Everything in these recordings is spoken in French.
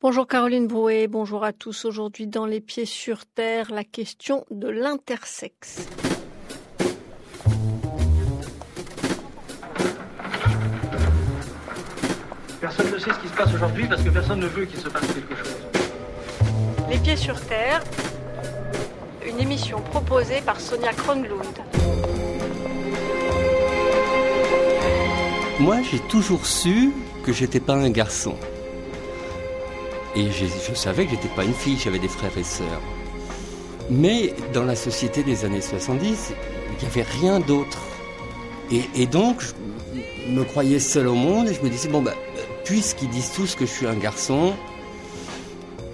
Bonjour Caroline Brouet, bonjour à tous. Aujourd'hui dans Les Pieds sur Terre, la question de l'intersexe. Personne ne sait ce qui se passe aujourd'hui parce que personne ne veut qu'il se passe quelque chose. Les Pieds sur Terre, une émission proposée par Sonia Kronlund. Moi, j'ai toujours su que j'étais pas un garçon. Et je savais que j'étais pas une fille, j'avais des frères et sœurs. Mais dans la société des années 70, il n'y avait rien d'autre. Et, donc, je me croyais seul au monde et je me disais, bon, bah, puisqu'ils disent tous que je suis un garçon,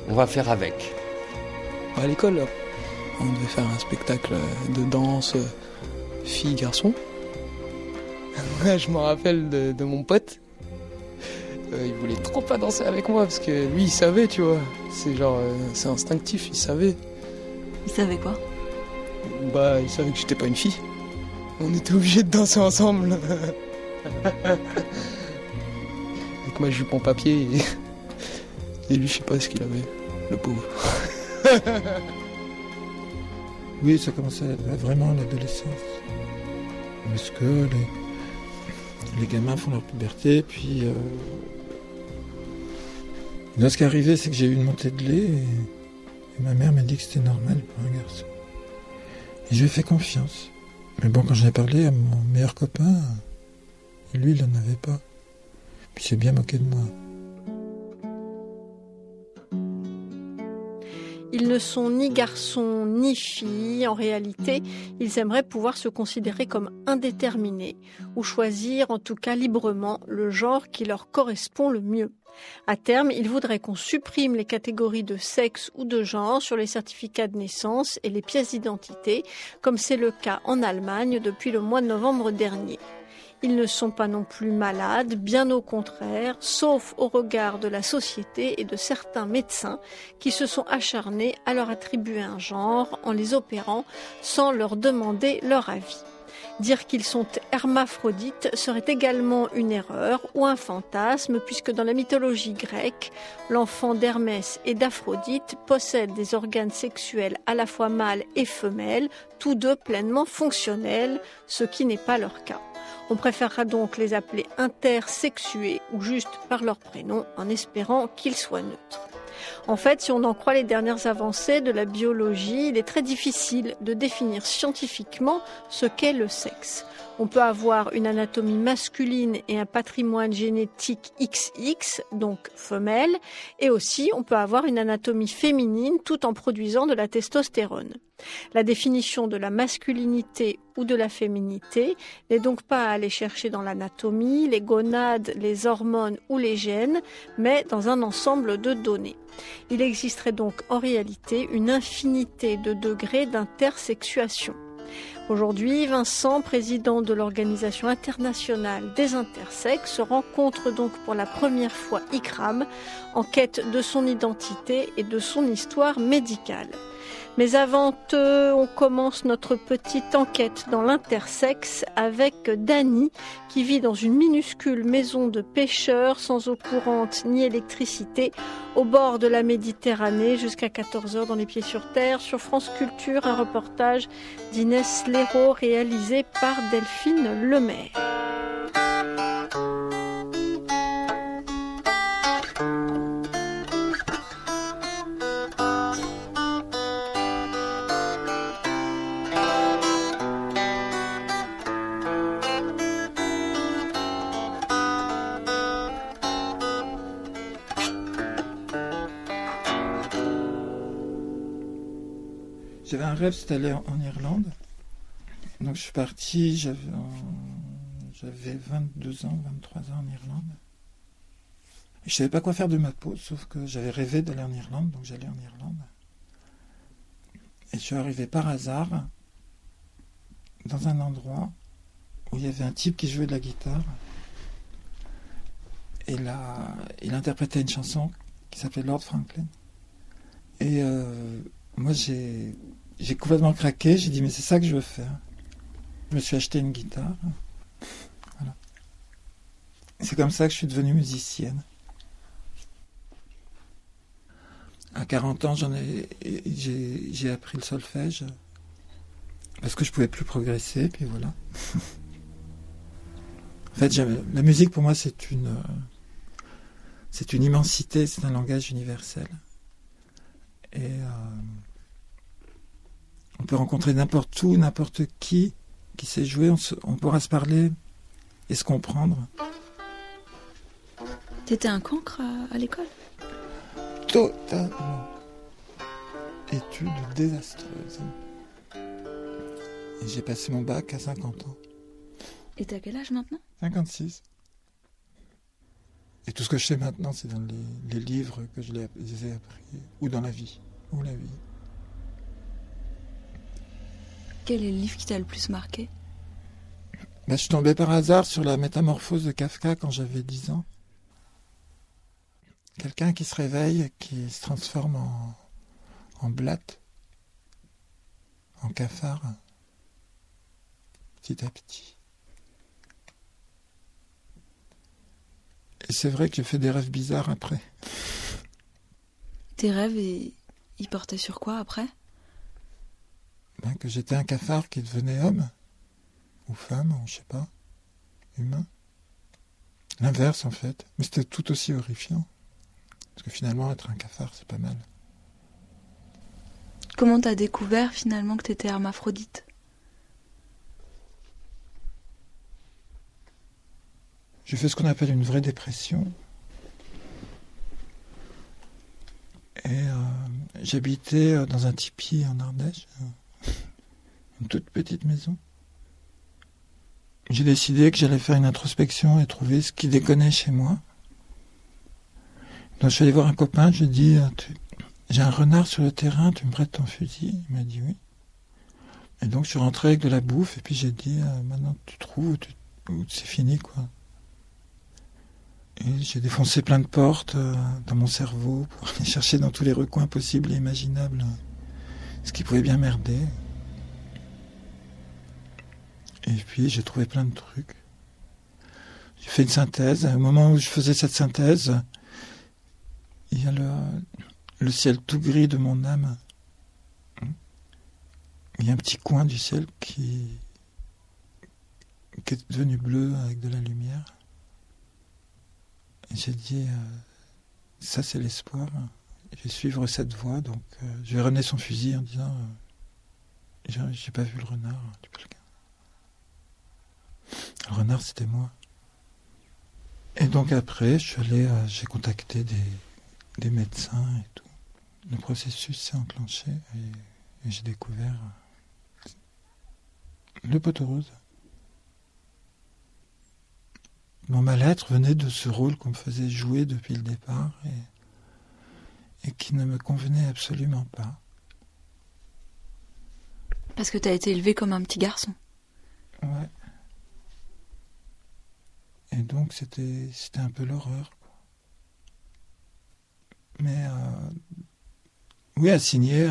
on va faire avec. À l'école, on devait faire un spectacle de danse fille-garçon. je me rappelle de mon pote euh, il voulait trop pas danser avec moi parce que lui il savait, tu vois. C'est genre, euh, c'est instinctif, il savait. Il savait quoi? Bah, il savait que j'étais pas une fille. On était obligés de danser ensemble. avec ma jupe en papier et, lui, je sais pas ce qu'il avait, le pauvre. oui, ça commençait vraiment à l'adolescence. Parce que les, les gamins font leur puberté, puis euh, ce qui est arrivé, c'est que j'ai eu une montée de lait et, ma mère m'a dit que c'était normal pour un garçon. Et je lui ai fait confiance. Mais bon, quand j'en ai parlé à mon meilleur copain, lui, il n'en avait pas. Puis il s'est bien moqué de moi. Ils ne sont ni garçons ni filles. En réalité, ils aimeraient pouvoir se considérer comme indéterminés ou choisir en tout cas librement le genre qui leur correspond le mieux. À terme, ils voudraient qu'on supprime les catégories de sexe ou de genre sur les certificats de naissance et les pièces d'identité, comme c'est le cas en Allemagne depuis le mois de novembre dernier. Ils ne sont pas non plus malades, bien au contraire, sauf au regard de la société et de certains médecins qui se sont acharnés à leur attribuer un genre en les opérant sans leur demander leur avis. Dire qu'ils sont hermaphrodites serait également une erreur ou un fantasme, puisque dans la mythologie grecque, l'enfant d'Hermès et d'Aphrodite possède des organes sexuels à la fois mâles et femelles, tous deux pleinement fonctionnels, ce qui n'est pas leur cas. On préférera donc les appeler intersexués ou juste par leur prénom en espérant qu'ils soient neutres. En fait, si on en croit les dernières avancées de la biologie, il est très difficile de définir scientifiquement ce qu'est le sexe. On peut avoir une anatomie masculine et un patrimoine génétique XX, donc femelle, et aussi on peut avoir une anatomie féminine tout en produisant de la testostérone. La définition de la masculinité ou de la féminité n'est donc pas à aller chercher dans l'anatomie, les gonades, les hormones ou les gènes, mais dans un ensemble de données. Il existerait donc en réalité une infinité de degrés d'intersexuation. Aujourd'hui, Vincent, président de l'Organisation internationale des intersexes, se rencontre donc pour la première fois ICRAM en quête de son identité et de son histoire médicale. Mais avant, on commence notre petite enquête dans l'intersexe avec Dany, qui vit dans une minuscule maison de pêcheurs sans eau courante ni électricité, au bord de la Méditerranée, jusqu'à 14h dans les pieds sur terre. Sur France Culture, un reportage d'Inès Léraud réalisé par Delphine Lemaire. J'avais un rêve, c'était aller en, Irlande. Donc je suis parti, j'avais, j'avais 22 ans, 23 ans en Irlande. Et je savais pas quoi faire de ma peau, sauf que j'avais rêvé d'aller en Irlande, donc j'allais en Irlande. Et je suis arrivé par hasard dans un endroit où il y avait un type qui jouait de la guitare. Et là, il interprétait une chanson qui s'appelait Lord Franklin. Et euh, moi, j'ai, j'ai complètement craqué. J'ai dit, mais c'est ça que je veux faire. Je me suis acheté une guitare. Voilà. C'est comme ça que je suis devenue musicienne. À 40 ans, j'en ai, j'ai, appris le solfège parce que je pouvais plus progresser, puis voilà. en fait, la musique pour moi, c'est une, c'est une immensité, c'est un langage universel. Et euh, on peut rencontrer n'importe où, n'importe qui qui sait jouer, on, on pourra se parler et se comprendre. T'étais un cancre à, l'école? Totalement. Études désastreuses. Et j'ai passé mon bac à 50 ans. Et t'as quel âge maintenant? 56. Et tout ce que je sais maintenant, c'est dans les, livres que je les, ai appris, ou dans la vie, ou la vie. Quel est le livre qui t'a le plus marqué? Bah, Je suis tombé par hasard sur la métamorphose de Kafka quand j'avais 10 ans. Quelqu'un qui se réveille, qui se transforme en, en blatte, en cafard, petit à petit. Et c'est vrai que j'ai fait des rêves bizarres après. Tes rêves, ils portaient sur quoi après? Ben, Que j'étais un cafard qui devenait homme, ou femme, ou je sais pas, humain. L'inverse en fait, mais c'était tout aussi horrifiant. Parce que finalement, être un cafard, c'est pas mal. Comment t'as découvert finalement que t'étais hermaphrodite? J'ai fait ce qu'on appelle une vraie dépression. Et euh, j'habitais euh, dans un tipi en Ardèche, une toute petite maison. J'ai décidé que j'allais faire une introspection et trouver ce qui déconnait chez moi. Donc je suis allé voir un copain, je lui ai dit, j'ai un renard sur le terrain, tu me prêtes ton fusil? Il m'a dit oui. Et donc je suis rentré avec de la bouffe et puis j'ai dit, maintenant tu trouves ou c'est fini quoi. Et j'ai défoncé plein de portes euh, dans mon cerveau pour aller chercher dans tous les recoins possibles et imaginables ce qui pouvait bien merder. Et puis j'ai trouvé plein de trucs. J'ai fait une synthèse. Au moment où je faisais cette synthèse, il y a le, le ciel tout gris de mon âme. Il y a un petit coin du ciel qui, qui est devenu bleu avec de la lumière. J'ai dit, euh, ça c'est l'espoir. Je vais suivre cette voie, donc euh, je vais ramener son fusil en disant, euh, j'ai pas vu le renard. Le renard c'était moi. Et donc après, je suis allé, j'ai contacté des, des, médecins et tout. Le processus s'est enclenché et, et j'ai découvert le poteau rose. Mon mal-être venait de ce rôle qu'on me faisait jouer depuis le départ et, et qui ne me convenait absolument pas. Parce que tu as été élevé comme un petit garçon. Ouais. Et donc c'était c'était un peu l'horreur. Mais euh, oui, assigner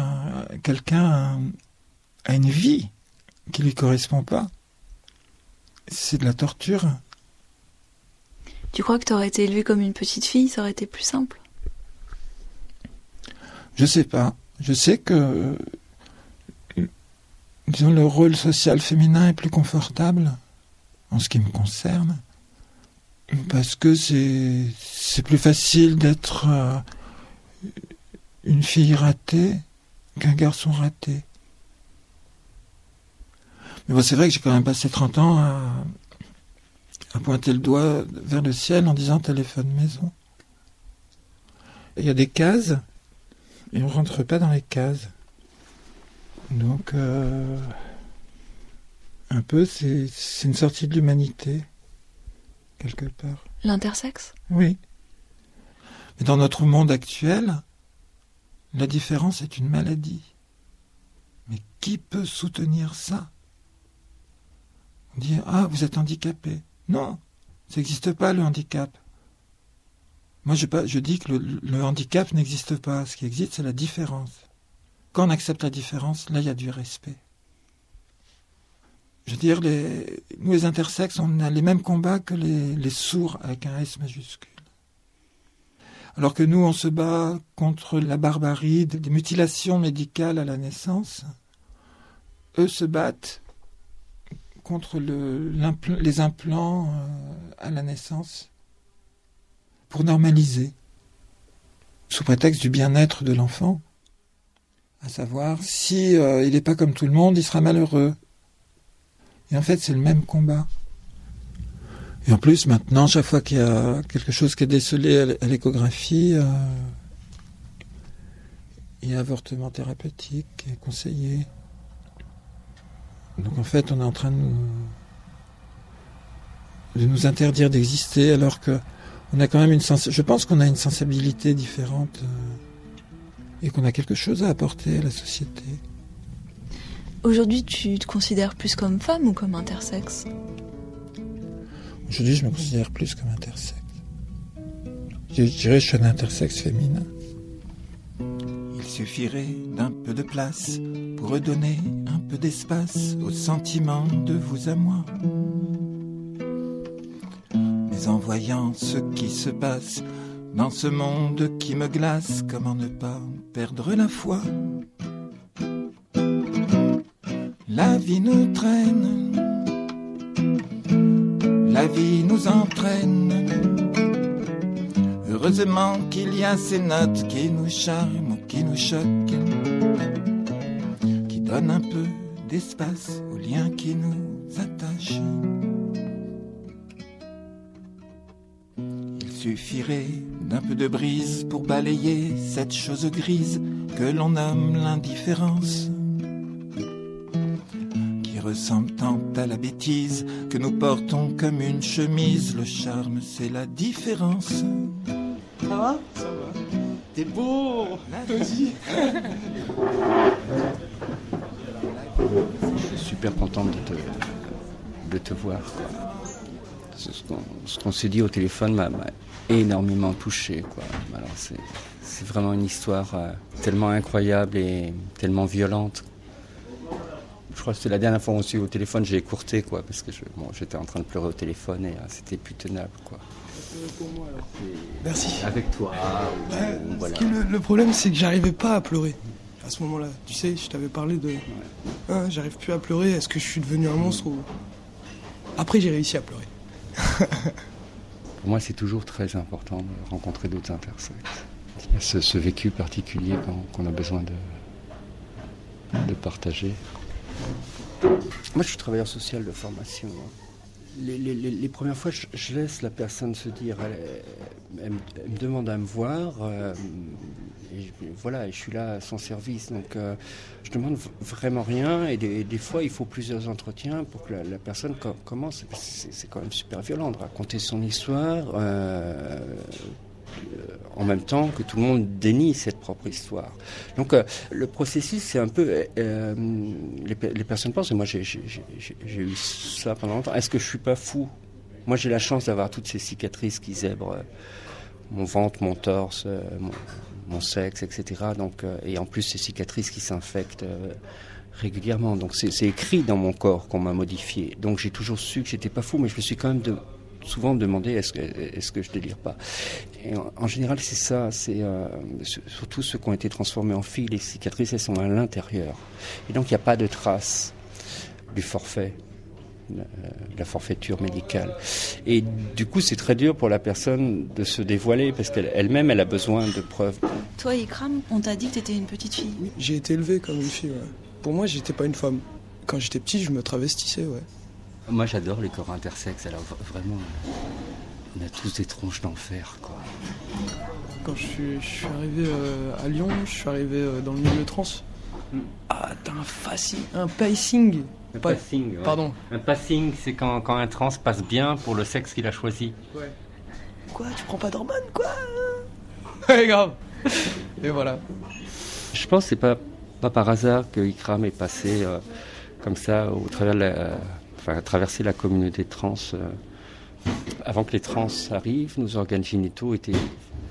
quelqu'un à une vie qui lui correspond pas, c'est de la torture. Tu crois que tu aurais été élevée comme une petite fille, ça aurait été plus simple? Je sais pas. Je sais que disons, le rôle social féminin est plus confortable en ce qui me concerne parce que c'est plus facile d'être euh, une fille ratée qu'un garçon raté. Mais bon, c'est vrai que j'ai quand même passé 30 ans à, pointer le doigt vers le ciel en disant téléphone maison. Il y a des cases et on rentre pas dans les cases. Donc, euh, un peu, c'est une sortie de l'humanité, quelque part. L'intersexe? Oui. Mais dans notre monde actuel, la différence est une maladie. Mais qui peut soutenir ça? On dit Ah, vous êtes handicapé. Non, ça n'existe pas le handicap. Moi, je, je dis que le, handicap n'existe pas. Ce qui existe, c'est la différence. Quand on accepte la différence, là, il y a du respect. Je veux dire, nous, les intersexes, on a les mêmes combats que les, sourds avec un S majuscule. Alors que nous, on se bat contre la barbarie des mutilations médicales à la naissance, eux se battent contre le, les implants euh, à la naissance pour normaliser, sous prétexte du bien-être de l'enfant, à savoir si euh, il n'est pas comme tout le monde, il sera malheureux. Et en fait, c'est le même combat. Et en plus, maintenant, chaque fois qu'il y a quelque chose qui est décelé à l'échographie, euh, il y a avortement thérapeutique qui est conseillé. Donc en fait, on est en train de nous, interdire d'exister alors que on a quand même une sens je pense qu'on a une sensibilité différente euh, et qu'on a quelque chose à apporter à la société. Aujourd'hui, tu te considères plus comme femme ou comme intersexe Aujourd'hui, je me considère plus comme intersexe. Je dirais que je suis un intersexe féminin. Il suffirait d'un peu de place pour redonner un peu d'espace au sentiment de vous à moi. Mais en voyant ce qui se passe dans ce monde qui me glace, comment ne pas perdre la foi La vie nous traîne, la vie nous entraîne. Heureusement qu'il y a ces notes qui nous charment, qui nous choquent, qui donnent un peu d'espace aux liens qui nous attachent. Il suffirait d'un peu de brise pour balayer cette chose grise que l'on nomme l'indifférence ressemble tant à la bêtise que nous portons comme une chemise. Le charme, c'est la différence. Ça va? Ça va. T'es beau Vas-y Je suis super content de te, de te voir. Quoi. Ce qu'on s'est dit au téléphone m'a énormément touché. Quoi. Alors c'est, c'est vraiment une histoire euh, tellement incroyable et tellement violente. Je crois que c'était la dernière fois qu'on s'est eu au téléphone, j'ai écourté quoi, parce que je, bon, j'étais en train de pleurer au téléphone et euh, c'était plus tenable. Quoi. Merci. Avec toi. ou voilà. le, le problème, c'est que j'arrivais pas à pleurer à ce moment-là. Tu sais, je t'avais parlé de. Hein, J'arrive plus à pleurer. Est-ce que je suis devenu un monstre ou. Après, j'ai réussi à pleurer. Pour moi, c'est toujours très important de rencontrer d'autres intersexes. Il y a ce, ce vécu particulier qu'on a besoin de, de partager. Moi, je suis travailleur social de formation. hein. Les, premières fois, je, laisse la personne se dire, elle, me- demande à me voir, euh, et voilà, je suis là à son service. Donc, euh, je demande vraiment rien, et des, fois, il faut plusieurs entretiens pour que la, personne co- commence. C'est quand même super violent de raconter son histoire. euh, en même temps que tout le monde dénie cette propre histoire. Donc euh, le processus, c'est un peu... euh, les, pe- les personnes pensent, et moi j'ai eu ça pendant longtemps, est-ce que je suis pas fou? Moi j'ai la chance d'avoir toutes ces cicatrices qui zèbrent euh, mon ventre, mon torse, euh, mon, mon sexe, etc. Donc, euh, et en plus ces cicatrices qui s'infectent euh, régulièrement. Donc c'est écrit dans mon corps qu'on m'a modifié. Donc j'ai toujours su que j'étais pas fou, mais je me suis quand même de, souvent demandé est-ce que, est que je délire pas? Et en, en général, c'est ça. C'est euh, su- surtout ceux qui ont été transformés en filles. Les cicatrices, elles sont à l'intérieur. Et donc, il n'y a pas de trace du forfait, euh, de la forfaiture médicale. Et du coup, c'est très dur pour la personne de se dévoiler parce qu'elle-même, elle a besoin de preuves. Toi, Ikram, on t'a dit que t'étais une petite fille. Oui, j'ai été élevé comme une fille, ouais. Pour moi, j'étais pas une femme. Quand j'étais petit, je me travestissais, ouais. Moi, j'adore les corps intersexes. Alors, vraiment, on a tous des tronches d'enfer, quoi. Quand je suis, je suis arrivé euh, à Lyon, je suis arrivé euh, dans le milieu trans. Ah, t'as un facing, un pacing. Un Pas- passing, ouais. Pardon. Un passing, c'est quand, quand un trans passe bien pour le sexe qu'il a choisi. Quoi, tu prends pas d'hormones, quoi? Ouais, grave. Et voilà. Je pense que c'est pas, pas par hasard que Ikram est passé euh, comme ça au travers de la, traverser la communauté trans. euh. Avant que les trans arrivent, nos organes génitaux étaient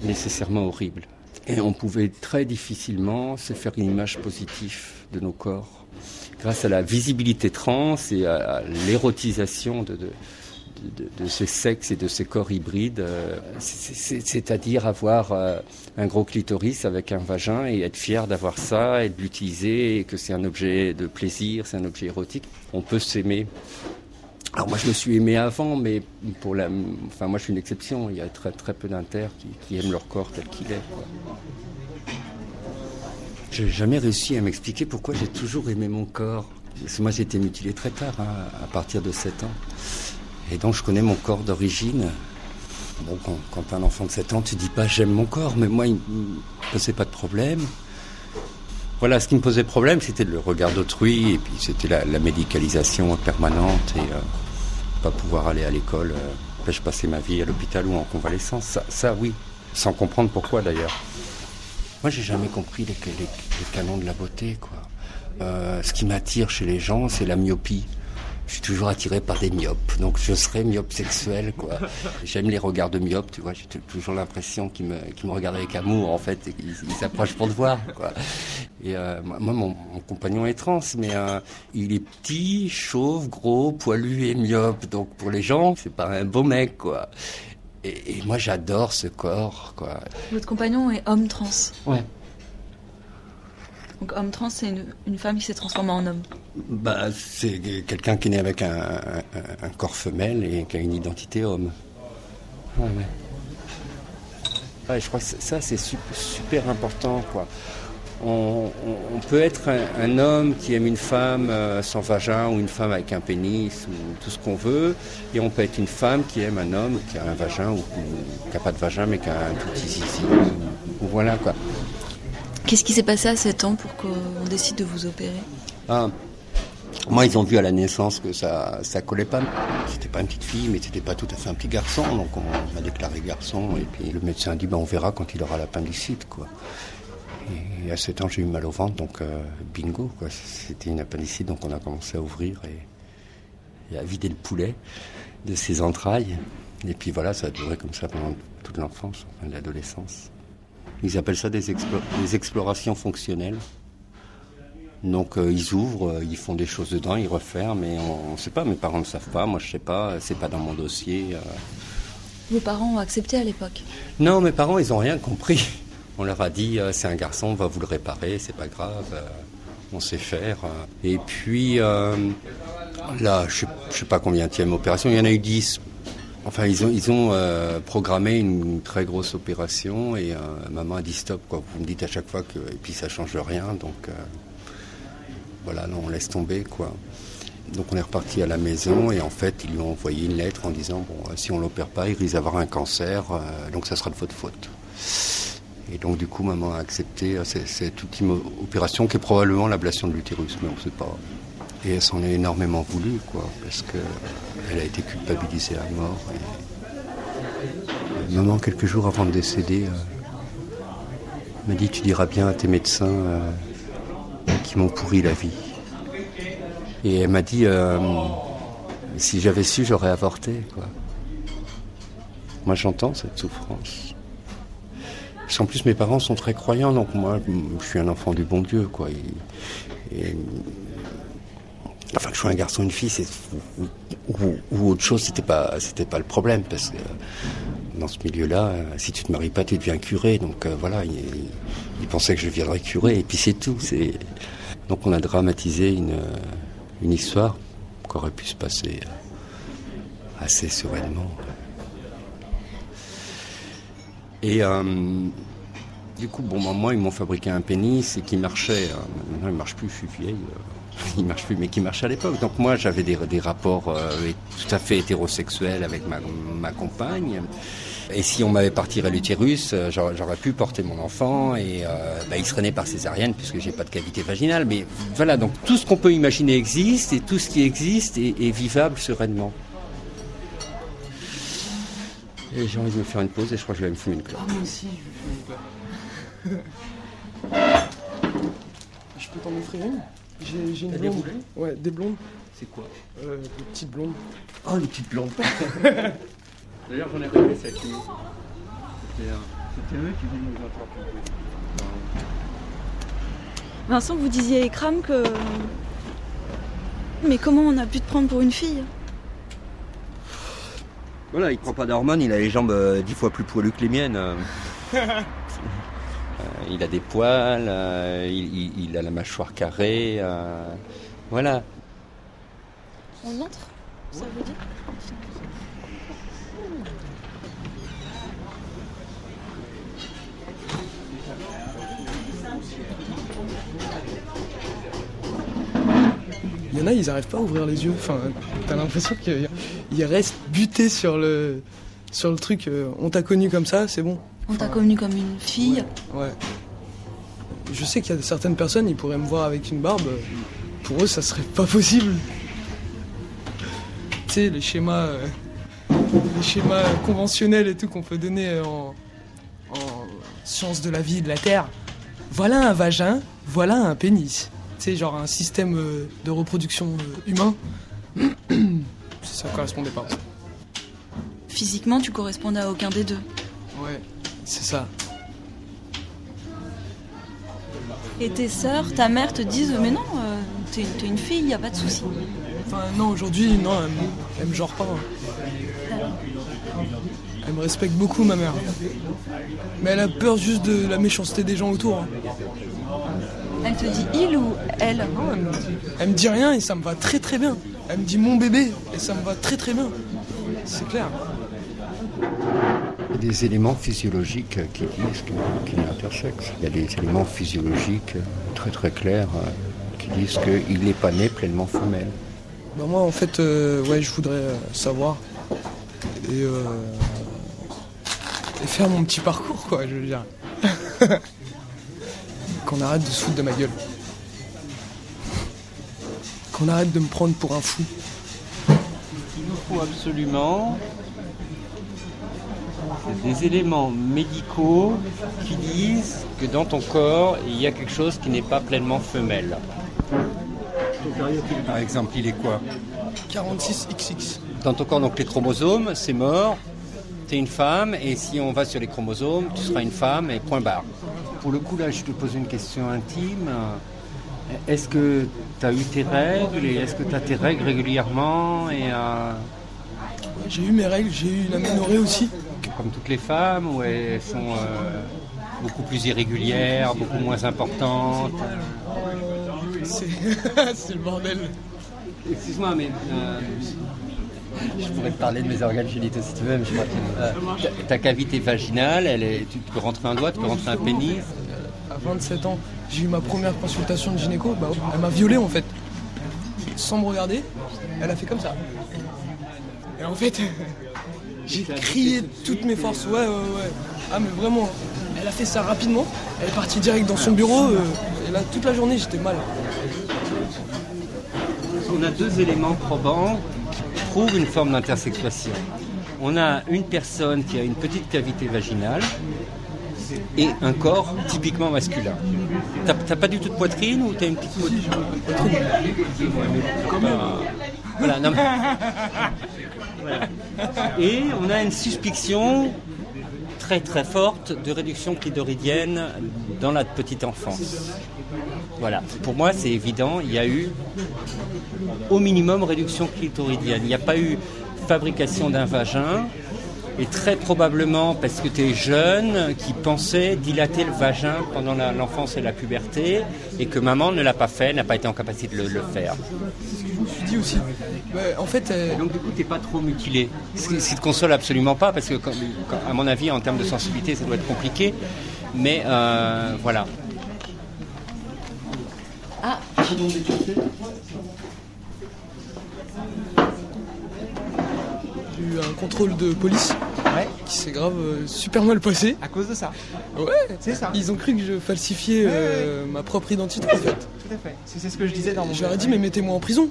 nécessairement horribles. Et on pouvait très difficilement se faire une image positive de nos corps. Grâce à la visibilité trans et à, l'érotisation de- de, ces sexes et de ces corps hybrides, euh, c'est-à-dire avoir euh, un gros clitoris avec un vagin et être fier d'avoir ça et de l'utiliser et que c'est un objet de plaisir, c'est un objet érotique. On peut s'aimer. Alors moi je me suis aimé avant, mais pour la, enfin moi je suis une exception. Il y a très très peu d'inter qui, aiment leur corps tel qu'il est. Je n'ai jamais réussi à m'expliquer pourquoi j'ai toujours aimé mon corps. Parce que moi j'ai été mutilé très tard, hein, à partir de 7 ans. Et donc je connais mon corps d'origine. Bon, quand, quand un enfant de 7 ans, tu dis pas j'aime mon corps, mais moi il ne posait pas de problème. Voilà, ce qui me posait problème, c'était le regard d'autrui, et puis c'était la, médicalisation permanente, et euh, pas pouvoir aller à l'école. Euh, je passais ma vie à l'hôpital ou en convalescence. Ça, oui, sans comprendre pourquoi d'ailleurs. Moi, j'ai jamais compris les, les, canons de la beauté, quoi. Euh, ce qui m'attire chez les gens, c'est la myopie. Je suis toujours attiré par des myopes, donc je serais myope sexuel, quoi. J'aime les regards de myopes, tu vois. J'ai toujours l'impression qu'ils me, me regardent avec amour, en fait, et qu'ils s'approchent pour te voir, quoi. Et euh, moi, mon, compagnon est trans, mais euh, il est petit, chauve, gros, poilu et myope. Donc pour les gens, c'est pas un beau mec, quoi. Et, moi, j'adore ce corps, quoi. Votre compagnon est homme trans. Ouais. Donc homme trans, c'est une, femme qui s'est transformée en homme. Bah, c'est quelqu'un qui est né avec un, corps femelle et qui a une identité homme. Ouais, ouais. je crois que ça, c'est super, super important, quoi on, peut être un, homme qui aime une femme euh, sans vagin ou une femme avec un pénis ou tout ce qu'on veut, et on peut être une femme qui aime un homme qui a un vagin ou, qui n'a pas de vagin mais qui a un tout petit zizi. Ou, voilà quoi. Qu'est-ce qui s'est passé à 7 ans pour qu'on décide de vous opérer ah, Moi, ils ont vu à la naissance que ça ça collait pas. C'était pas une petite fille, mais c'était pas tout à fait un petit garçon. Donc on m'a déclaré garçon, et puis le médecin a dit ben, on verra quand il aura l'appendicite. Et à 7 ans, j'ai eu mal au ventre, donc euh, bingo, C'était une appendicite, donc on a commencé à ouvrir et, à vider le poulet de ses entrailles. Et puis voilà, ça a duré comme ça pendant toute l'enfance, enfin, l'adolescence. Ils appellent ça des, explorations fonctionnelles. Donc euh, ils ouvrent, euh, ils font des choses dedans, ils referment, mais on ne sait pas, mes parents ne savent pas, moi je ne sais pas, c'est pas dans mon dossier. Vos parents ont accepté à l'époque? Non, mes parents, ils n'ont rien compris. On leur a dit euh, c'est un garçon, on va vous le réparer, c'est pas grave, euh, on sait faire. Et puis euh, là, je sais, sais pas combien de opération, il y en a eu 10. Enfin, ils ont, ils ont programmé une très grosse opération et maman a dit stop. Quoi. Vous me dites à chaque fois que et puis ça change rien, donc voilà, non, on laisse tomber quoi. Donc on est reparti à la maison et en fait ils lui ont envoyé une lettre en disant bon si on l'opère pas il risque d'avoir un cancer donc ça sera de votre faute. Et donc du coup, maman a accepté euh, cette, ultime opération qui est probablement l'ablation de l'utérus, mais on ne sait pas. Et elle s'en est énormément voulu, quoi, parce qu'elle a été culpabilisée à mort. Maman, quelques jours avant de décéder, euh, m'a dit Tu diras bien à tes médecins euh, qui m'ont pourri la vie. Et elle m'a dit Si j'avais su, j'aurais avorté, quoi. Moi, j'entends cette souffrance. En plus, mes parents sont très croyants, donc moi, je suis un enfant du bon Dieu, quoi. Enfin, que je sois un garçon, ou une fille, ou, autre chose, c'était pas, c'était pas le problème, parce que dans ce milieu-là, si tu te maries pas, tu deviens curé, donc euh, voilà, ils pensaient que je viendrais curé, et puis c'est tout. C'est donc on a dramatisé une, une histoire qui aurait pu se passer assez sereinement. Et euh, du coup, bon, moi, ils m'ont fabriqué un pénis et qui marchait. Euh, maintenant, il marche plus, je suis vieille. Euh, il marche plus, mais qui marchait à l'époque. Donc moi, j'avais des, des rapports tout à fait hétérosexuels avec ma, ma compagne. Et si on m'avait partiré l'utérus, j'aurais pu porter mon enfant et bah, il serait né par césarienne puisque j'ai pas de cavité vaginale. Mais voilà, donc tout ce qu'on peut imaginer existe et tout ce qui existe est, est vivable sereinement. Et j'ai envie de me faire une pause et je crois que je vais me fumer une clope. Ah, moi aussi, je vais fumer une clope. je peux t'en offrir une? J'ai une blonde. Des ouais, des blondes. C'est quoi euh, Des petites blondes. Oh, les petites blondes D'ailleurs, j'en ai rêvé cette nuit. C'était eux qui venaient nous attraper. Vincent, vous disiez à Ekram que. Mais comment on a pu te prendre pour une fille? Voilà, il prend pas d'hormones, il a les jambes euh, dix fois plus poilues que les miennes. il a des poils, euh, il, il- il a la mâchoire carrée. euh, voilà. On entre Ça veut dire Il y en a, ils arrivent pas à ouvrir les yeux. Enfin, t'as l'impression qu'ils restent butés sur le, sur le truc. euh, on t'a connu comme ça, c'est bon. On t'a connu comme une fille. Ouais. Je sais qu'il y a certaines personnes, ils pourraient me voir avec une barbe. Pour eux, ça serait pas possible. Tu sais, les schémas, euh, les schémas conventionnels et tout qu'on peut donner en, en sciences de la vie et de la terre. Voilà un vagin, voilà un pénis. Tu sais, genre un système euh, de reproduction euh, humain. ça correspondait pas. Physiquement, tu correspondais à aucun des deux. Ouais, c'est ça. Et tes sœurs, ta mère te disent Mais non, euh, t'es t'es une fille, y a pas de souci. Enfin, non, aujourd'hui, non, elle, me- elle me genre pas. hein. Elle me respecte beaucoup, ma mère. Mais elle a peur juste de la méchanceté des gens autour. hein. Elle te dit il ou elle? Elle me dit rien et ça me va très très bien. Elle me dit mon bébé et ça me va très très bien. C'est clair. Il y a des éléments physiologiques qui disent qu'il est intersexe. Il y a des éléments physiologiques très très clairs euh, qui disent qu'il n'est pas né pleinement femelle. Bah moi, en fait, euh, ouais, je voudrais euh, savoir et, euh, et faire mon petit parcours, quoi, je veux dire. Qu'on arrête de se foutre de ma gueule. Qu'on arrête de me prendre pour un fou. Il nous faut absolument des éléments médicaux qui disent que dans ton corps, il y a quelque chose qui n'est pas pleinement femelle. Par exemple, il est quoi 46XX. Dans ton corps, donc les chromosomes, c'est mort, tu es une femme, et si on va sur les chromosomes, tu seras une femme, et point barre. Pour le coup, là, je te pose une question intime. Est-ce que tu as eu tes règles, et est-ce que tu as tes règles régulièrement, et euh, J'ai eu mes règles, j'ai eu une aménorrhée aussi. Comme toutes les femmes, ou elles sont euh, beaucoup plus irrégulières, beaucoup moins importantes C'est c'est le bordel. Excuse-moi, mais euh, je pourrais te parler de mes organes génitaux si tu veux, mais je crois que euh, ta- ta cavité vaginale, elle est, tu peux rentrer un doigt, tu peux rentrer un pénis. À 27 ans, j'ai eu ma première consultation de gynéco. Bah, elle m'a violé en fait. Sans me regarder, elle a fait comme ça. Et en fait, j'ai crié de toutes mes forces. Ouais, ouais, ouais. Ah, mais vraiment, elle a fait ça rapidement. Elle est partie direct dans son bureau. euh, et là, toute la journée, j'étais mal. On a deux éléments probants qui prouvent une forme d'intersexuation. On a une personne qui a une petite cavité vaginale et un corps typiquement masculin. T'as t'as pas du tout de poitrine ou t'as une petite poitrine Voilà, non. Et on a une suspicion très très forte de réduction clitoridienne dans la petite enfance. Voilà, pour moi c'est évident, il y a eu au minimum réduction clitoridienne. Il n'y a pas eu fabrication d'un vagin. Et très probablement parce que tu es jeune qui pensait dilater le vagin pendant l'enfance et la puberté et que maman ne l'a pas fait, n'a pas été en capacité de le faire. Aussi. Ouais, en fait, euh, Donc du coup, tu pas trop mutilé. Ce qui, ce qui te console absolument pas parce que, quand- quand- à mon avis, en termes de sensibilité, ça doit être compliqué. Mais euh, voilà. j'ai eu un contrôle de police Ouais, qui s'est grave euh, super mal passé. à cause de ça. Ouais, C'est ça. ils ont cru que je falsifiais euh, ma propre identité en fait. Tout à fait. C'est c'est ce que je disais dans mon. Je leur ai dit, mais mettez-moi en prison.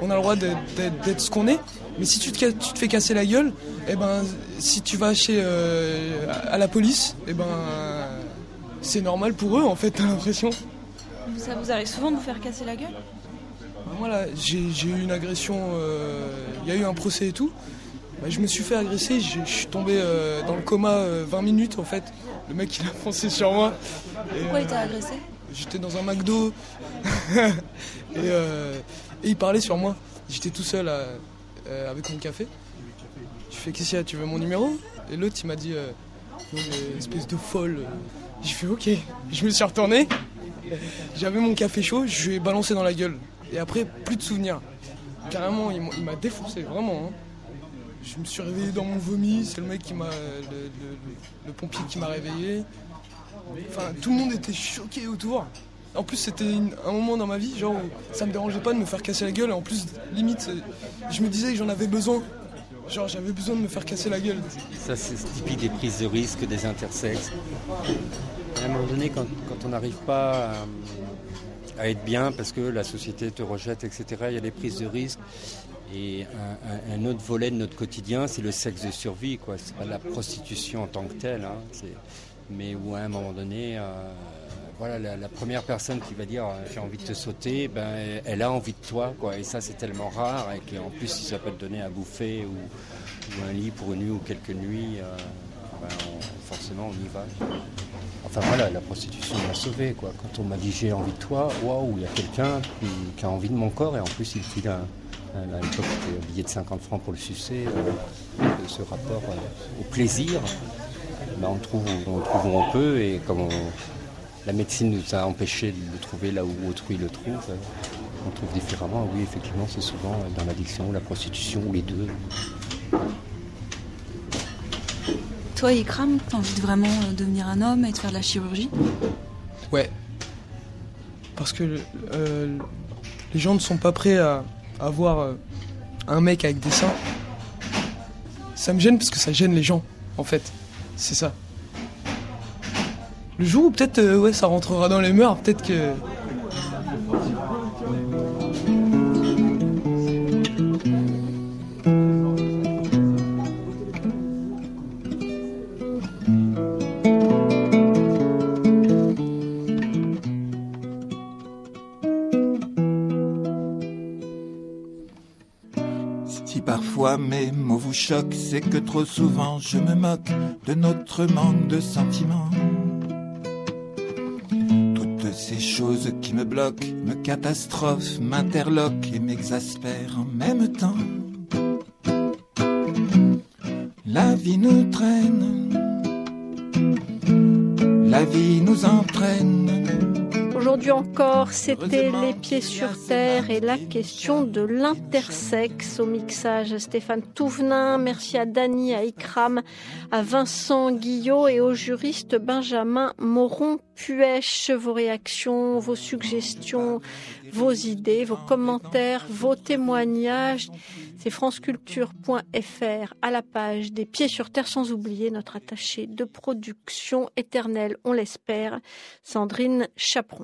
On a le droit d'être- ce qu'on est. Mais si tu te, tu te fais casser la gueule, eh ben, si tu vas chez euh, à la police, eh ben, c'est normal pour eux en fait. T'as l'impression. Ça vous arrive souvent de vous faire casser la gueule? Moi là, j'ai eu une agression. euh, Il y a eu un procès et tout. Bah, je me suis fait agresser. Je je suis tombé euh, dans le coma euh, 20 minutes en fait. Le mec il a foncé sur moi. Et, Pourquoi il t'a agressé? J'étais dans un McDo et, euh, et il parlait sur moi. J'étais tout seul à- euh, avec mon café. Je fais qu'est-ce qu'il y a, tu veux mon numéro? Et l'autre il m'a dit euh, une espèce de folle. J'ai fait ok. Je me suis retourné. J'avais mon café chaud, je lui ai balancé dans la gueule. Et après, plus de souvenirs. Carrément, il m'a- défoncé, vraiment. hein. Je me suis réveillé dans mon vomi, c'est le mec qui m'a. Le pompier qui m'a réveillé. Enfin, tout le monde était choqué autour. En plus, c'était un moment dans ma vie, genre, où ça me dérangeait pas de me faire casser la gueule. Et en plus, limite, je me disais que j'en avais besoin. Genre, j'avais besoin de me faire casser la gueule. Ça, c'est typique des prises de risque des intersexes. À un moment donné, quand, quand on n'arrive pas à, à être bien parce que la société te rejette, etc., il y a des prises de risque. Et un, un- un autre volet de notre quotidien, c'est le sexe de survie. quoi. C'est pas la prostitution en tant que telle, hein, mais où à un moment donné, euh, voilà, la, première personne qui va dire euh, j'ai envie de te sauter, ben, elle a envie de toi. Quoi. Et ça, c'est tellement rare. Et qu'en plus, si ça peut te donner à bouffer ou, un lit pour une nuit ou quelques nuits, euh, ben, forcément, on y va. Enfin voilà, la prostitution m'a sauvé. Quoi. Quand on m'a dit j'ai envie de toi, waouh, il y a quelqu'un qui, a envie de mon corps et en plus il file un, à l'époque un billet de 50 francs pour le sucer. euh, ce rapport au plaisir, ben, on, trouve, on trouve où on peut la médecine nous a empêché de le trouver là où autrui le trouve, euh, on le trouve différemment. Oui, effectivement, c'est souvent euh, dans l'addiction ou la prostitution ou les deux. Toi, Ikram, t'as envie de vraiment euh, devenir un homme et de faire de la chirurgie? Ouais. Parce que euh, les gens ne sont pas prêts à, à voir euh, un mec avec des seins. Ça me gêne parce que ça gêne les gens, en fait. C'est ça. Le peut-être euh, ouais, ça rentrera dans les mœurs, peut-être que. Si parfois mes mots vous choquent, c'est que trop souvent je me moque de notre manque de sentiments. Choses qui me bloquent, me catastrophent, m'interloquent et m'exaspèrent en même temps. La vie nous traîne, la vie nous entraîne. Aujourd'hui encore, c'était Les Pieds sur Terre et la question de l'intersexe au mixage Stéphane Touvenin. Merci à Dany, à Ikram, à Vincent Guillot et au juriste Benjamin Moron-Puech. Vos réactions, vos suggestions, vos idées, vos commentaires, vos témoignages. C'est franceculture.fr à la page des Pieds sur Terre, sans oublier notre attaché de production éternelle, on l'espère, Sandrine Chaperon.